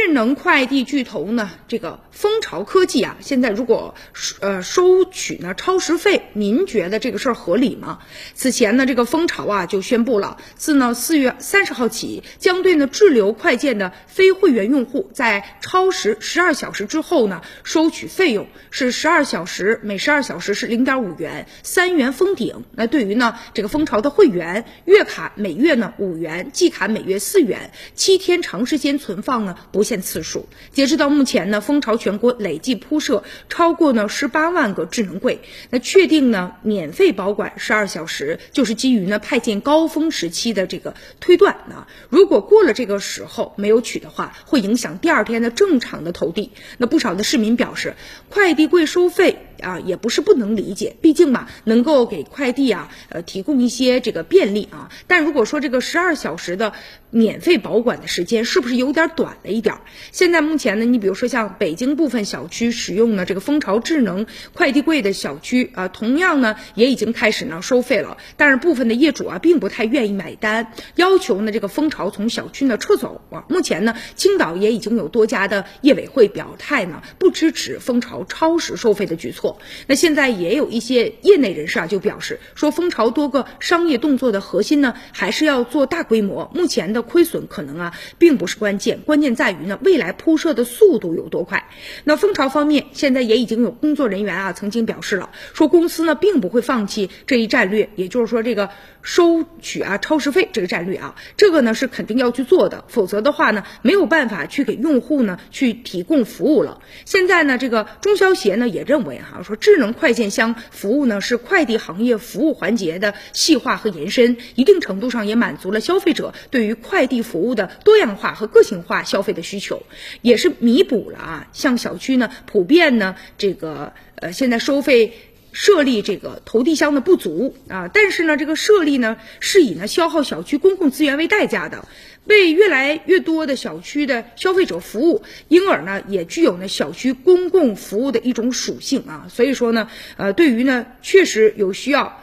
智能快递巨头呢，这个蜂巢科技啊，现在如果呃收取呢超时费，您觉得这个事儿合理吗？此前呢，这个蜂巢啊就宣布了，自呢四月三十号起，将对呢滞留快件的非会员用户在超时十二小时之后呢收取费用是十二小时，每十二小时是零点五元，三元封顶。那对于呢这个蜂巢的会员，月卡每月呢五元，季卡每月四元，七天长时间存放呢。不限次数。截止到目前呢，蜂巢全国累计铺设超过呢十八万个智能柜。那确定呢免费保管十二小时，就是基于呢派件高峰时期的这个推断啊。如果过了这个时候没有取的话，会影响第二天的正常的投递。那不少的市民表示，快递柜收费。啊，也不是不能理解，毕竟嘛，能够给快递啊，呃，提供一些这个便利啊。但如果说这个十二小时的免费保管的时间是不是有点短了一点？现在目前呢，你比如说像北京部分小区使用的这个蜂巢智能快递柜的小区啊，同样呢也已经开始呢收费了。但是部分的业主啊，并不太愿意买单，要求呢这个蜂巢从小区呢撤走啊。目前呢，青岛也已经有多家的业委会表态呢，不支持蜂巢超时收费的举措。那现在也有一些业内人士啊，就表示说，蜂巢多个商业动作的核心呢，还是要做大规模。目前的亏损可能啊，并不是关键，关键在于呢，未来铺设的速度有多快。那蜂巢方面现在也已经有工作人员啊，曾经表示了，说公司呢，并不会放弃这一战略，也就是说这个收取啊超时费这个战略啊，这个呢是肯定要去做的，否则的话呢，没有办法去给用户呢去提供服务了。现在呢，这个中消协呢也认为哈。说智能快件箱服务呢，是快递行业服务环节的细化和延伸，一定程度上也满足了消费者对于快递服务的多样化和个性化消费的需求，也是弥补了啊，像小区呢普遍呢这个呃现在收费。设立这个投递箱的不足啊，但是呢，这个设立呢是以呢消耗小区公共资源为代价的，为越来越多的小区的消费者服务，因而呢也具有呢小区公共服务的一种属性啊，所以说呢，呃，对于呢确实有需要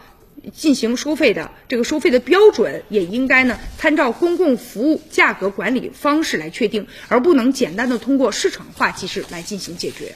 进行收费的这个收费的标准，也应该呢参照公共服务价格管理方式来确定，而不能简单的通过市场化机制来进行解决。